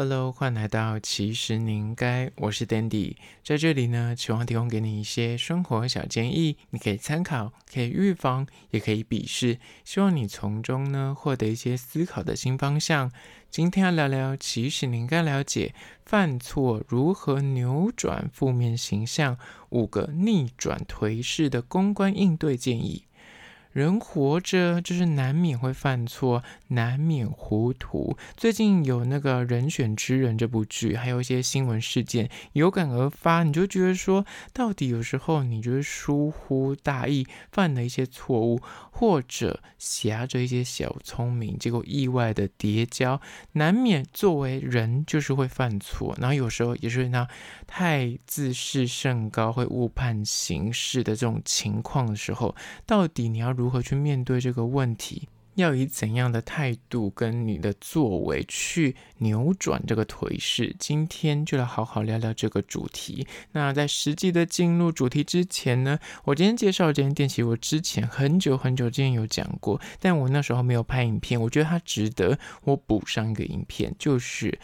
Hello，欢迎来到其实你应该，我是 Dandy，在这里呢，希望提供给你一些生活小建议，你可以参考，可以预防，也可以鄙视，希望你从中呢获得一些思考的新方向。今天要聊聊，其实你应该了解犯错如何扭转负面形象，五个逆转颓势的公关应对建议。人活着就是难免会犯错，难免糊涂。最近有那个人选之人这部剧，还有一些新闻事件有感而发，你就觉得说，到底有时候你就是疏忽大意，犯了一些错误，或者挟着一些小聪明，结果意外的跌跤，难免作为人就是会犯错。然后有时候也是那太自视甚高，会误判形势的这种情况的时候，到底你要如？如何去面对这个问题？要以怎样的态度跟你的作为去扭转这个颓势？今天就来好好聊聊这个主题。那在实际的进入主题之前呢，我今天介绍这间店，其实我之前很久很久之前有讲过，但我那时候没有拍影片，我觉得它值得我补上一个影片，就是。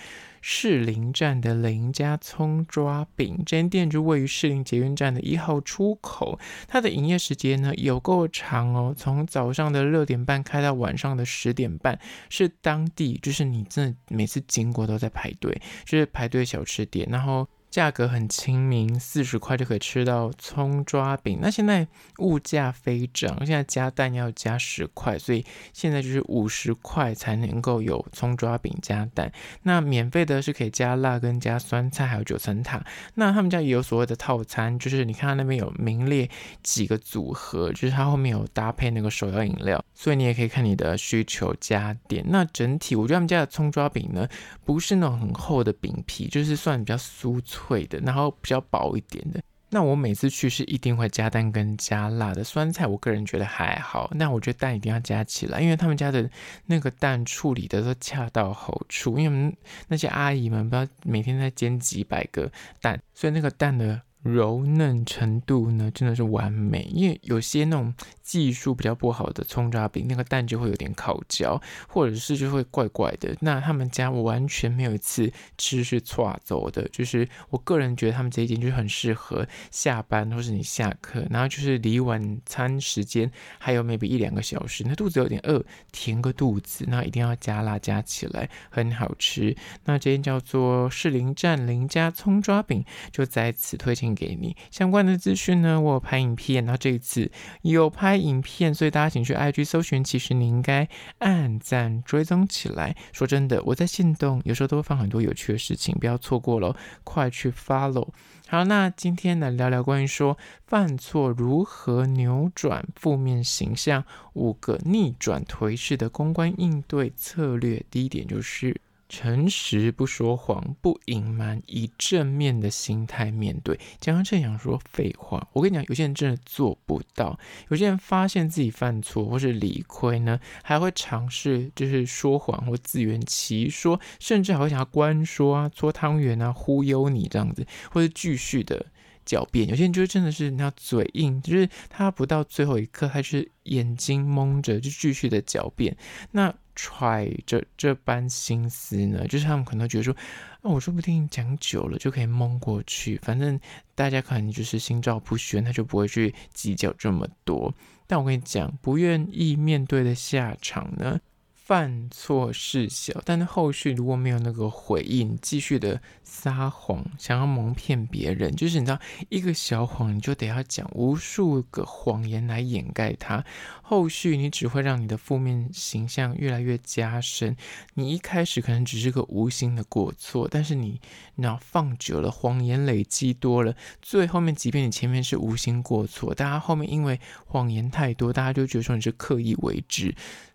士林站的林家葱抓饼，这间店就位于士林捷运站的一号出口。它的营业时间呢有够长哦，从早上的六点半开到晚上的十点半，是当地就是你真的每次经过都在排队，就是排队小吃店，然后。价格很亲民，四十块就可以吃到葱抓饼。那现在物价飞涨，现在加蛋要加十块，所以现在就是五十块才能够有葱抓饼加蛋。那免费的是可以加辣跟加酸菜，还有九层塔。那他们家也有所谓的套餐，就是你看他那边有名列几个组合，就是它后面有搭配那个手摇饮料，所以你也可以看你的需求加点。那整体我觉得他们家的葱抓饼呢，不是那种很厚的饼皮，就是算比较酥脆。脆的，然后比较薄一点的。那我每次去是一定会加蛋跟加辣的酸菜，我个人觉得还好。那我觉得蛋一定要加起来，因为他们家的那个蛋处理的都恰到好处。因为那些阿姨们不知道每天在煎几百个蛋，所以那个蛋的。柔嫩程度呢，真的是完美。因为有些那种技术比较不好的葱抓饼，那个蛋就会有点烤焦，或者是就会怪怪的。那他们家我完全没有一次吃是错走的，就是我个人觉得他们这一间就是很适合下班或是你下课，然后就是离晚餐时间还有 maybe 一两个小时，那肚子有点饿，填个肚子，那一定要加辣加起来，很好吃。那这间叫做士林站林家葱抓饼，就在此推荐。给你相关的资讯呢，我有拍影片，那这一次有拍影片，所以大家请去 IG 搜寻，其实你应该按赞追踪起来。说真的，我在限动有时候都会放很多有趣的事情，不要错过了，快去 follow。好，那今天来聊聊关于说犯错如何扭转负面形象，五个逆转颓势的公关应对策略。第一点就是。诚实不说谎，不隐瞒，以正面的心态面对。讲到这样说废话，我跟你讲，有些人真的做不到。有些人发现自己犯错或是理亏呢，还会尝试就是说谎或自圆其说，甚至还会想要关说啊、搓汤圆啊、忽悠你这样子，或者继续的狡辩。有些人就真的是那嘴硬，就是他不到最后一刻，还是眼睛蒙着就继续的狡辩。那揣着这般心思呢，就是他们可能觉得说，那、我说不定讲久了就可以蒙过去，反正大家可能就是心照不宣，他就不会去计较这么多。但我跟你讲，不愿意面对的下场呢？犯错事小，但是后续如果没有那个回应，继续的撒谎，想要蒙骗别人，就是你知道，一个小谎你就得要讲无数个谎言来掩盖它，后续你只会让你的负面形象越来越加深。你一开始可能只是个无心的过错，但是你那放久了，谎言累积多了，最后面即便你前面是无心过错，大家后面因为谎言太多，大家就觉得说你是刻意为之。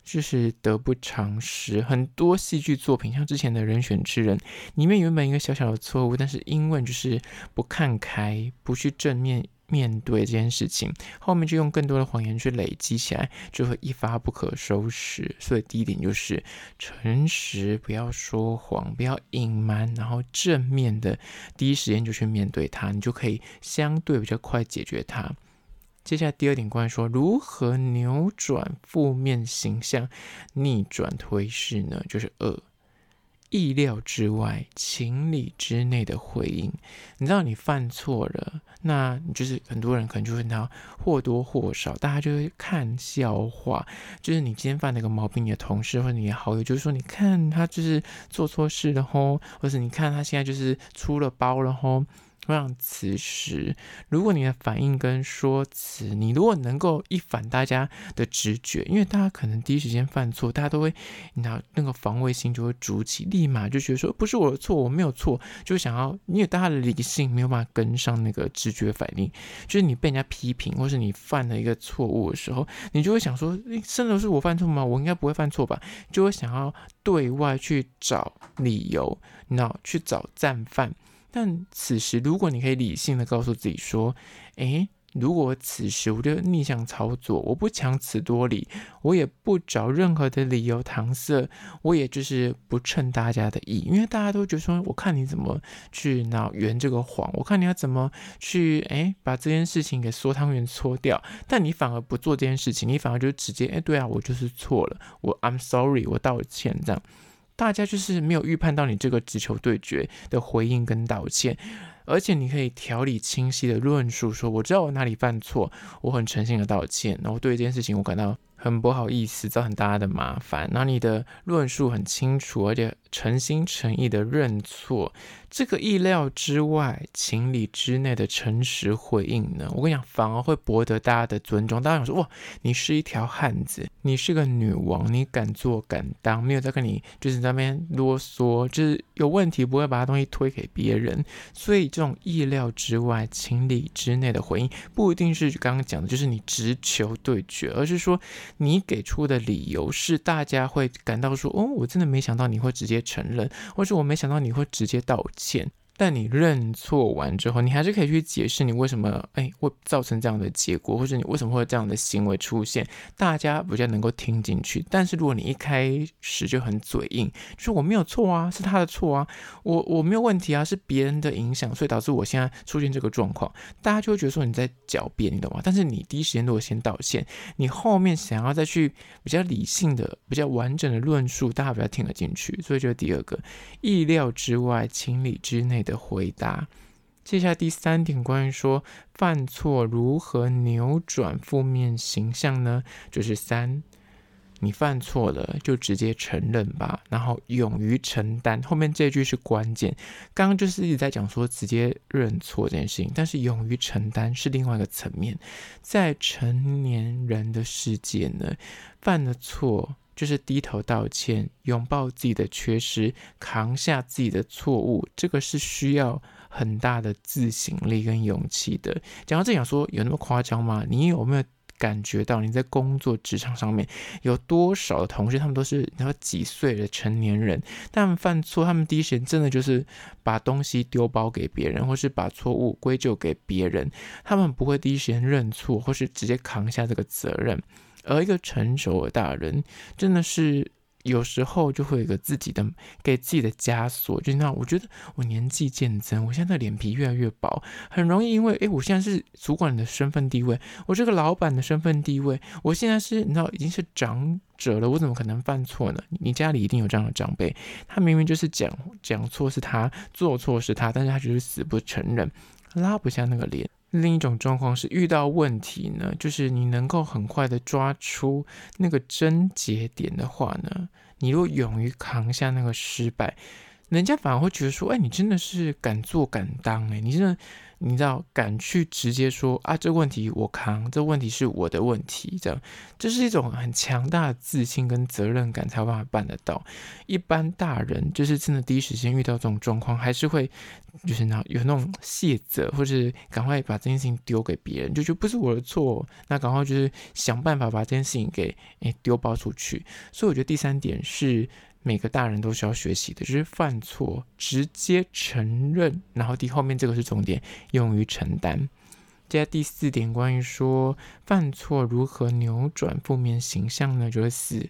就是得不偿失。很多戏剧作品，像之前的人选之人，里面原本一个小小的错误，但是因为就是不看开，不去正面面对这件事情，后面就用更多的谎言去累积起来，就会一发不可收拾。所以第一点就是诚实，不要说谎，不要隐瞒，然后正面的第一时间就去面对它，你就可以相对比较快解决它。接下来第二点，关于说如何扭转负面形象、逆转颓势呢？就是二，意料之外、情理之内的回应。你知道你犯错了，那你就是很多人可能就问他或多或少，大家就会看笑话。就是你今天犯了一个毛病，你的同事或者你的好友就是说，你看他就是做错事了吼，或者你看他现在就是出了包了吼。让此时，如果你的反应跟说辞，你如果能够一反大家的直觉，因为大家可能第一时间犯错，大家都会，那那个防卫心就会筑起，立马就觉得说不是我的错，我没有错，就想要，因为大家的理性没有办法跟上那个直觉反应，就是你被人家批评，或是你犯了一个错误的时候，你就会想说，真的是我犯错吗？我应该不会犯错吧？就会想要对外去找理由，那去找战犯。但此时，如果你可以理性的告诉自己说：“诶，如果此时我就逆向操作，我不强词夺理，我也不找任何的理由搪塞，我也就是不趁大家的意，因为大家都觉得说，我看你怎么去闹圆这个谎，我看你要怎么去诶把这件事情给缩汤圆搓掉，但你反而不做这件事情，你反而就直接诶，对啊，我就是错了，我 I'm sorry，我道歉这样。”大家就是没有预判到你这个直球对决的回应跟道歉，而且你可以条理清晰的论述说，我知道我哪里犯错，我很诚心的道歉，然后对这件事情我感到很不好意思，造成大家的麻烦。那你的论述很清楚，而且诚心诚意的认错。这个意料之外、情理之内的诚实回应呢，我跟你讲，反而会博得大家的尊重。大家想说，哇，你是一条汉子，你是个女王，你敢做敢当，没有在跟你就是在那边啰嗦，就是有问题不会把东西推给别人。所以这种意料之外、情理之内的回应，不一定是刚刚讲的，就是你直球对决，而是说你给出的理由是大家会感到说，哦，我真的没想到你会直接承认，或是我没想到你会直接道歉。但你认错完之后，你还是可以去解释你为什么哎会造成这样的结果，或者你为什么会有这样的行为出现，大家比较能够听进去。但是如果你一开始就很嘴硬，就是我没有错啊，是他的错啊，我我没有问题啊，是别人的影响，所以导致我现在出现这个状况，大家就会觉得说你在狡辩，你懂吗？但是你第一时间如果先道歉，你后面想要再去比较理性的、比较完整的论述，大家比较听得进去。所以就是第二个，意料之外、情理之内的的回答。接下来第三点，关于说犯错如何扭转负面形象呢？就是三，你犯错了就直接承认吧，然后勇于承担。后面这句是关键。刚刚就是一直在讲说直接认错这件事情，但是勇于承担是另外一个层面。在成年人的世界呢，犯了错。就是低头道歉，拥抱自己的缺失，扛下自己的错误，这个是需要很大的自省力跟勇气的。讲到这，想说有那么夸张吗？你有没有感觉到你在工作职场上面有多少的同事，他们都是你知道几岁的成年人，但犯错，他们第一时间真的就是把东西丢包给别人，或是把错误归咎给别人，他们不会第一时间认错，或是直接扛下这个责任。而一个成熟的大人，真的是有时候就会有一个自己的给自己的枷锁，就那我觉得我年纪渐增，我现在的脸皮越来越薄，很容易因为诶，我现在是主管的身份地位，我这个老板的身份地位，我现在是你知道已经是长者了，我怎么可能犯错呢？你家里一定有这样的长辈，他明明就是讲讲错是他，做错是他，但是他就是死不承认，拉不下那个脸。另一种状况是遇到问题呢，就是你能够很快的抓出那个症结点的话呢，你若勇于扛下那个失败，人家反而会觉得说，哎，你真的是敢做敢当，哎，你真的。你知道，敢去直接说啊，这问题我扛，这问题是我的问题，这样，这是一种很强大的自信跟责任感才有办法办得到。一般大人就是真的第一时间遇到这种状况，还是会就是那有那种卸责，或是赶快把这件事情丢给别人，就觉得不是我的错，那赶快就是想办法把这件事情给诶丢包出去。所以我觉得第三点是。每个大人都需要学习的，就是犯错直接承认，然后第后面这个是重点，勇于承担。接下第四点，关于说犯错如何扭转负面形象呢？就是四，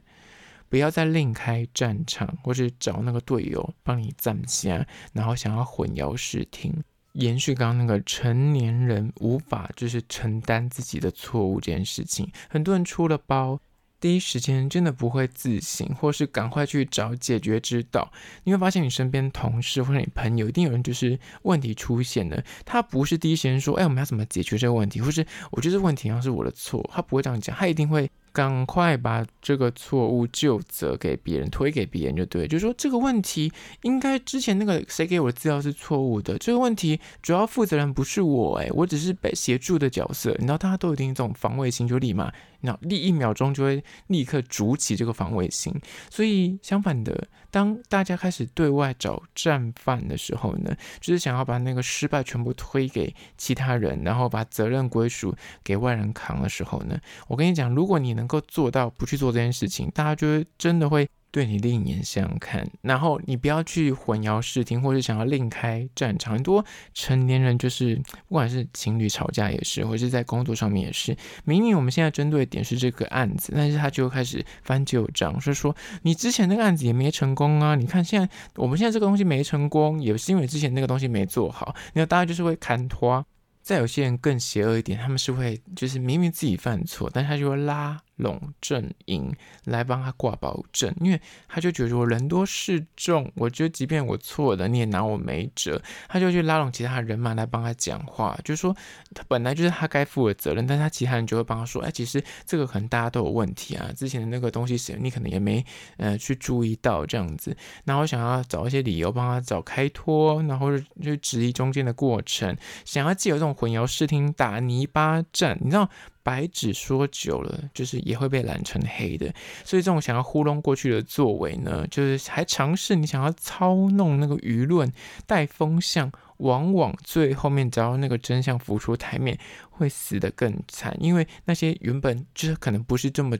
不要再另开战场，或是找那个队友帮你站下，然后想要混淆视听，延续刚刚那个成年人无法就是承担自己的错误这件事情，很多人出了包。第一时间真的不会自省，或是赶快去找解决之道。你会发现，你身边同事或者你朋友，一定有人就是问题出现了，他不是第一时间说：“哎，我们要怎么解决这个问题？”或是“我觉得这问题好像是我的错”，他不会这样讲，他一定会。赶快把这个错误就责给别人，推给别人就对，就是说这个问题应该之前那个谁给我的资料是错误的，这个问题主要负责人不是我，诶，我只是被协助的角色。你知道大家都有一定这种防卫心，就立马。那立一秒钟就会立刻筑起这个防卫心，所以相反的，当大家开始对外找战犯的时候呢，就是想要把那个失败全部推给其他人，然后把责任归属给外人扛的时候呢，我跟你讲，如果你能够做到不去做这件事情，大家就会真的会。对你另眼相看，然后你不要去混淆视听，或是想要另开战场。很多成年人就是，不管是情侣吵架也是，或是在工作上面也是，明明我们现在针对的点是这个案子，但是他就开始翻旧账，说说你之前那个案子也没成功啊，你看现在我们现在这个东西没成功，也是因为之前那个东西没做好，那大家就是会看拖。再有些人更邪恶一点，他们是会就是明明自己犯错，但他就会拉拢阵营来帮他挂保证，因为他就觉得我人多势众，我觉得即便我错了，你也拿我没辙，他就去拉拢其他人嘛来帮他讲话，就是说他本来就是他该负的责任，但他其他人就会帮他说，哎，其实这个可能大家都有问题啊，之前的那个东西谁你可能也没呃去注意到这样子，然后想要找一些理由帮他找开脱，然后就质疑中间的过程，想要借由这种。混淆视听打泥巴战，你知道白纸说久了，就是也会被染成黑的。所以这种想要糊弄过去的作为呢，就是还尝试你想要操弄那个舆论，带风向。往往最后面，只要那个真相浮出台面，会死得更惨。因为那些原本就是可能不是这么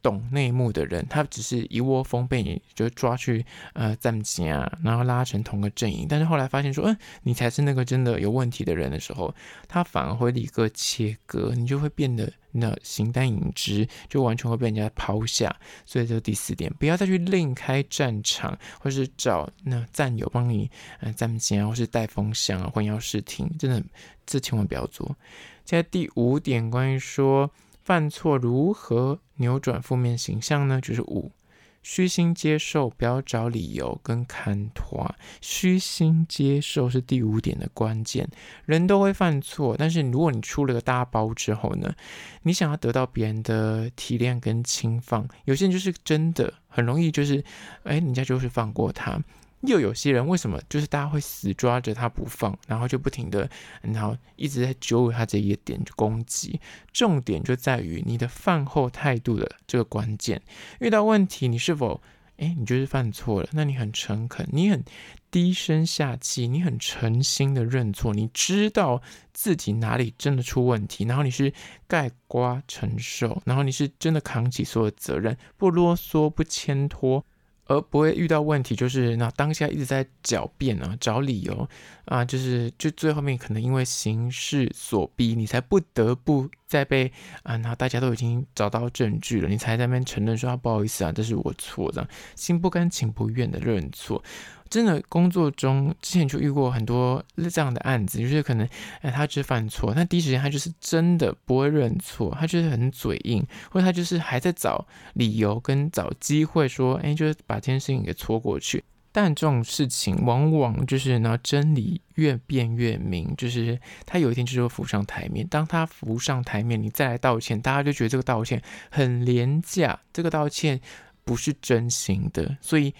懂内幕的人，他只是一窝蜂被你就抓去呃站警啊，然后拉成同个阵营。但是后来发现说，嗯，你才是那个真的有问题的人的时候，他反而会立刻切割，你就会变得。那形单影只，就完全会被人家抛下，所以这第四点，不要再去另开战场，或是找那战友帮你呃站线啊，或是带风向啊，混淆视听，真的这千万不要做。现在第五点，关于说犯错如何扭转负面形象呢？就是五。虚心接受，不要找理由跟看拖。虚心接受是第五点的关键。人都会犯错，但是如果你出了个大包之后呢，你想要得到别人的体谅跟轻放，有些人就是真的很容易，就是哎，人家就是放过他。又有些人为什么就是大家会死抓着他不放，然后就不停的，然后一直在揪他这一点攻击。重点就在于你的饭后态度的这个关键。遇到问题，你是否诶，你就是犯错了？那你很诚恳，你很低声下气，你很诚心的认错，你知道自己哪里真的出问题，然后你是盖瓜承受，然后你是真的扛起所有责任，不啰嗦，不牵拖。而不会遇到问题，就是那当下一直在狡辩啊，找理由啊，就是就最后面可能因为形势所逼，你才不得不再被啊，然后大家都已经找到证据了，你才在那边承认说啊，不好意思啊，这是我错的，心不甘情不愿的认错。真的工作中之前就遇过很多这样的案子，就是可能哎，他就是犯错，但第一时间他就是真的不会认错，他就是很嘴硬，或者他就是还在找理由跟找机会说，哎，就是把这件事情给戳过去。但这种事情往往就是呢，真理越辩越明，就是他有一天就是会浮上台面。当他浮上台面，你再来道歉，大家就觉得这个道歉很廉价，这个道歉不是真心的，所以。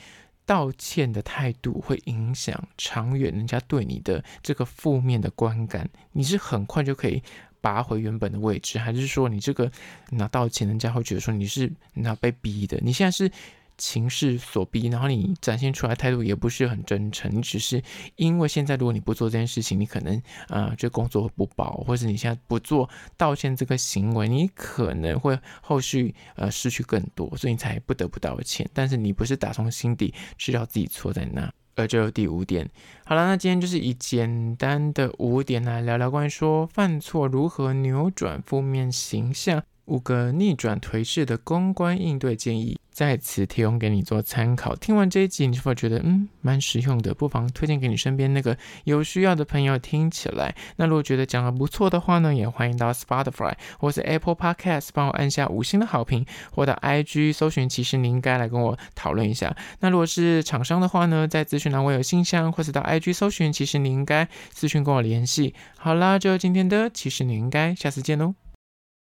道歉的态度会影响长远人家对你的这个负面的观感。你是很快就可以拔回原本的位置，还是说你这个拿道歉，人家会觉得说你是那被逼的？你现在是。情势所逼，然后你展现出来态度也不是很真诚，你只是因为现在如果你不做这件事情，你可能啊、这工作不保，或者你现在不做道歉这个行为，你可能会后续呃失去更多，所以你才不得不道歉。但是你不是打从心底知道自己错在哪。而这第五点，好了，那今天就是以简单的五点来聊聊关于说犯错如何扭转负面形象。五个逆转颓势的公关应对建议。在此提供给你做参考。听完这一集，你是否觉得嗯蛮实用的？不妨推荐给你身边那个有需要的朋友听起来。那如果觉得讲得不错的话呢，也欢迎到 Spotify 或是 Apple Podcast 帮我按下五星的好评，或到 IG 搜寻其实你应该来跟我讨论一下。那如果是厂商的话呢，在资讯栏我有信箱，或是到 IG 搜寻其实你应该私讯跟我联系。好啦，就今天的其实你应该，下次见喽。